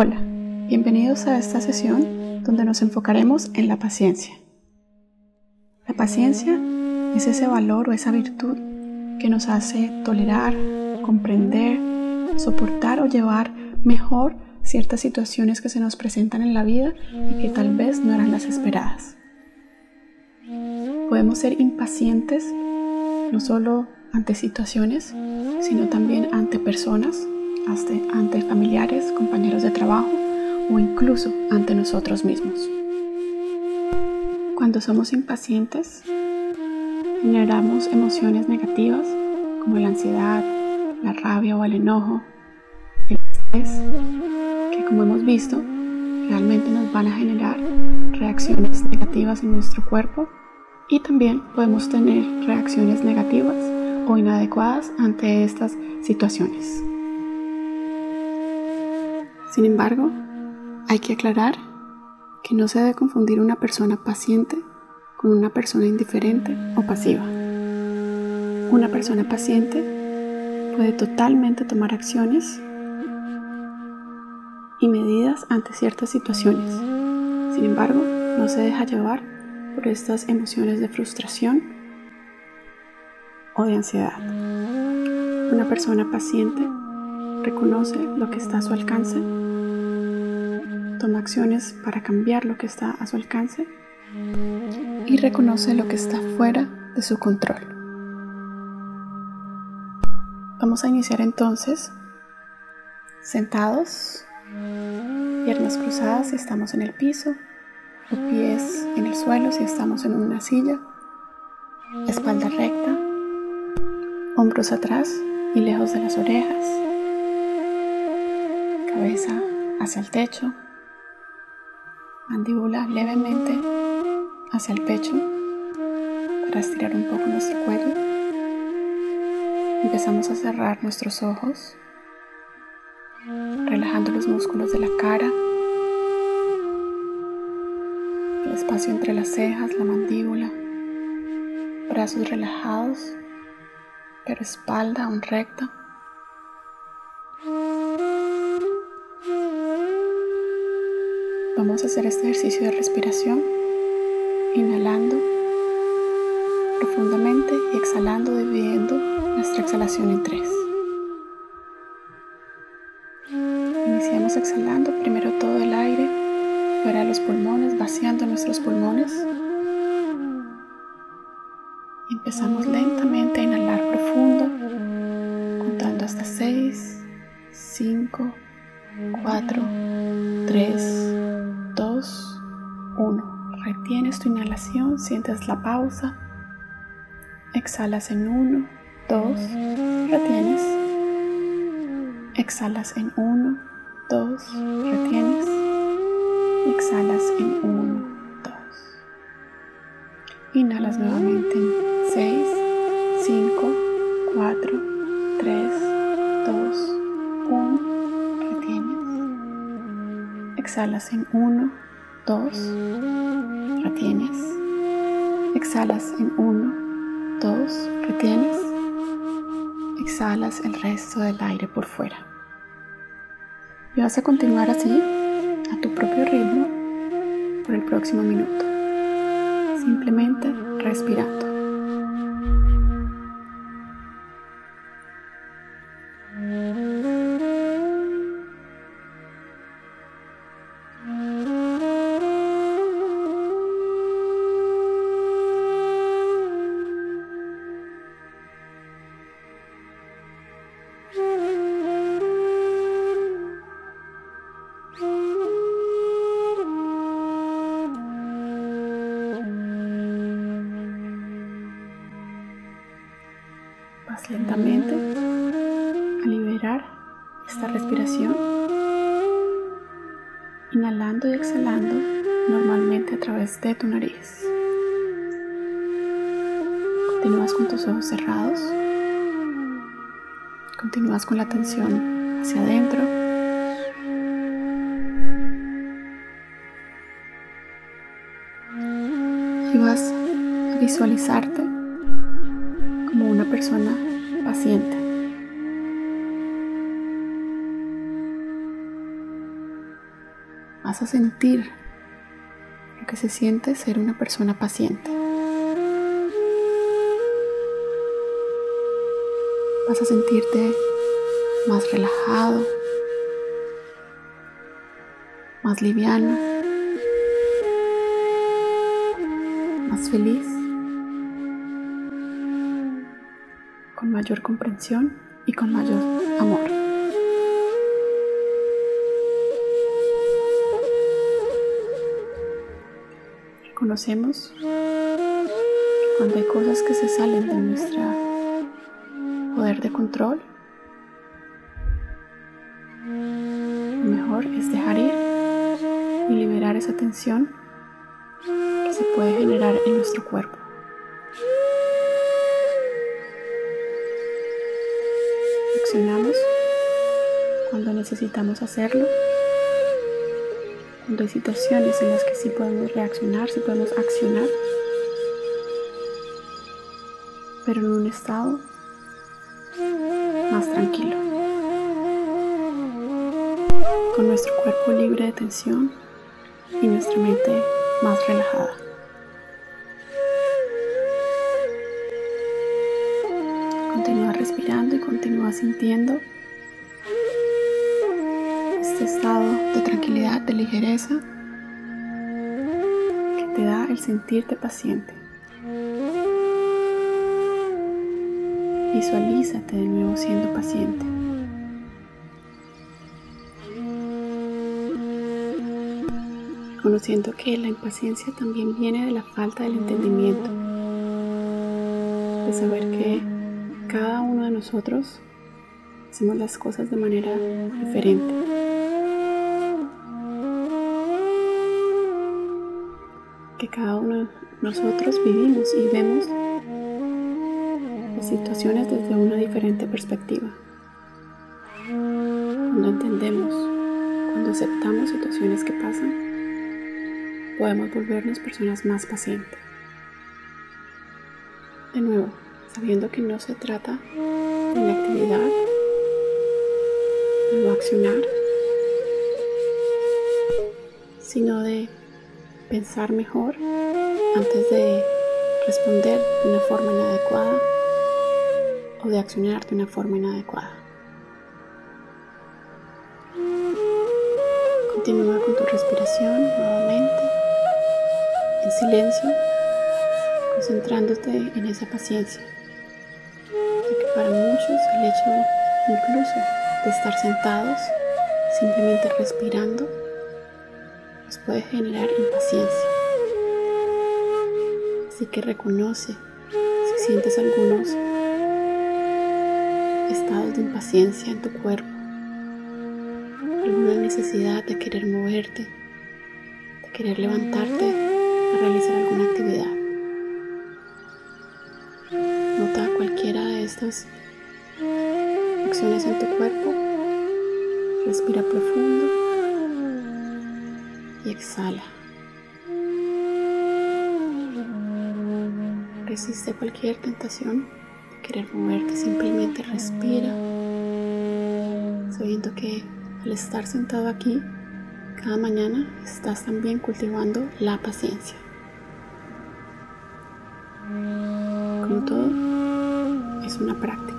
Hola, bienvenidos a esta sesión donde nos enfocaremos en la paciencia. La paciencia es ese valor o esa virtud que nos hace tolerar, comprender, soportar o llevar mejor ciertas situaciones que se nos presentan en la vida y que tal vez no eran las esperadas. Podemos ser impacientes no solo ante situaciones, sino también ante personas, ante familiares, compañeros de trabajo o incluso ante nosotros mismos. Cuando somos impacientes, generamos emociones negativas como la ansiedad, la rabia o el enojo, el estrés, que como hemos visto, realmente nos van a generar reacciones negativas en nuestro cuerpo y también podemos tener reacciones negativas o inadecuadas ante estas situaciones. Sin embargo, hay que aclarar que no se debe confundir una persona paciente con una persona indiferente o pasiva. Una persona paciente puede totalmente tomar acciones y medidas ante ciertas situaciones. Sin embargo, no se deja llevar por estas emociones de frustración o de ansiedad. Una persona paciente reconoce lo que está a su alcance, toma acciones para cambiar lo que está a su alcance y reconoce lo que está fuera de su control. Vamos a iniciar entonces sentados, piernas cruzadas si estamos en el piso, o pies en el suelo si estamos en una silla, espalda recta, hombros atrás y lejos de las orejas, cabeza hacia el techo, mandíbula levemente hacia el pecho para estirar un poco nuestro cuello. Empezamos a cerrar nuestros ojos, relajando los músculos de la cara el espacio entre las cejas, la mandíbula, brazos relajados, pero espalda aún recta. Vamos a hacer este ejercicio de respiración, inhalando profundamente y exhalando, dividiendo nuestra exhalación en tres. Iniciamos exhalando primero todo el aire fuera los pulmones, vaciando nuestros pulmones. empezamos lentamente a inhalar profundo, contando hasta 6, 5, 4, 3, 2, 1. Retienes tu inhalación, sientes la pausa. Exhalas en 1, 2, retienes. Exhalas en 1, 2, retienes exhalas en 1, 2. Inhalas nuevamente en 6, 5, 4, 3, 2, Exhalas en 1, 2. Retienes. Exhalas en 1, 2. Retienes. Exhalas el resto del aire por fuera. Y vas a continuar así a tu propio ritmo por el próximo minuto, simplemente respirando. Lentamente a liberar esta respiración, inhalando y exhalando normalmente a través de tu nariz. Continúas con tus ojos cerrados. Continúas con la atención hacia adentro. Y vas a visualizarte persona paciente. vas a sentir lo que se siente ser una persona paciente. Vas a sentirte más relajado, más liviano, más feliz, con mayor comprensión y con mayor amor. Reconocemos que cuando hay cosas que se salen de nuestro poder de control, lo mejor es dejar ir y liberar esa tensión que se puede generar en nuestro cuerpo. Cuando necesitamos hacerlo, cuando hay situaciones en las que sí podemos reaccionar, sí podemos accionar, pero en un estado más tranquilo, con nuestro cuerpo libre de tensión y nuestra mente más relajada. Continúa respirando y continúa sintiendo este estado de tranquilidad, de ligereza que te da el sentirte paciente. Visualízate de nuevo siendo paciente. Conociendo que la impaciencia también viene de la falta del entendimiento, de saber que cada uno de nosotros hacemos las cosas de manera diferente. Que cada uno de nosotros vivimos y vemos las situaciones desde una diferente perspectiva. Cuando entendemos, cuando aceptamos situaciones que pasan, podemos volvernos personas más pacientes. De nuevo, sabiendo que no se trata de la actividad, de no accionar, sino de pensar mejor antes de responder de una forma inadecuada o de accionar de una forma inadecuada. Continúa con tu respiración nuevamente en silencio, concentrándote en esa paciencia. Ya que para muchos el hecho incluso de estar sentados, simplemente respirando, nos puede generar impaciencia. Así que reconoce si sientes algunos estados de impaciencia en tu cuerpo, alguna necesidad de querer moverte, de querer levantarte a realizar alguna actividad. Nota cualquiera de estas acciones en tu cuerpo. Respira profundo exhala. Resiste cualquier tentación de querer moverte, simplemente respira, sabiendo que al estar sentado aquí, cada mañana estás también cultivando la paciencia. Como todo, es una práctica.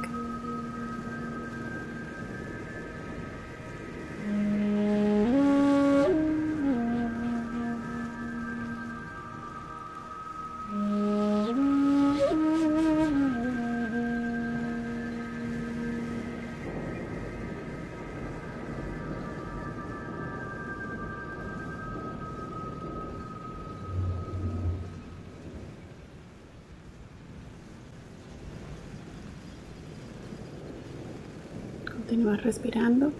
Continúa respirando.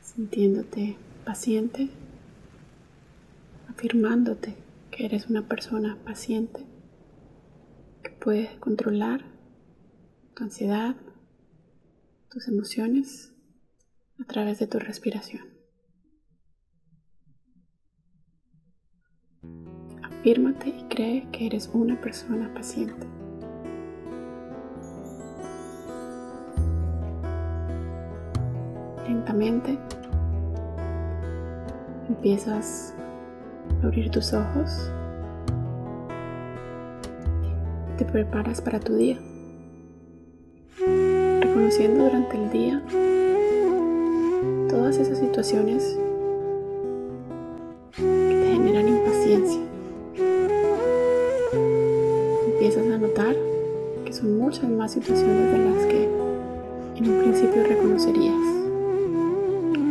Sintiéndote paciente, afirmándote que eres una persona paciente, que puedes controlar tu ansiedad, tus emociones a través de tu respiración. afírmate y cree que eres una persona paciente. Lentamente empiezas a abrir tus ojos. Te preparas para tu día, reconociendo durante el día todas esas situaciones que te generan impaciencia. Notar que son muchas más situaciones de las que en un principio reconocerías.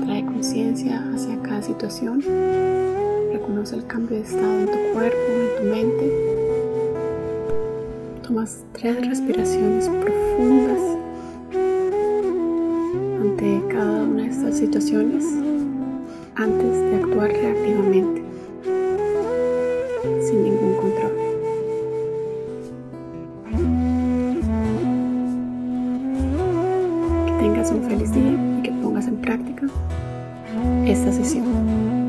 Trae conciencia hacia cada situación. Reconoce el cambio de estado en tu cuerpo, en tu mente. Tomas tres respiraciones profundas ante cada una de estas situaciones antes de actuar reactivamente, un feliz día y que pongas en práctica esta sesión.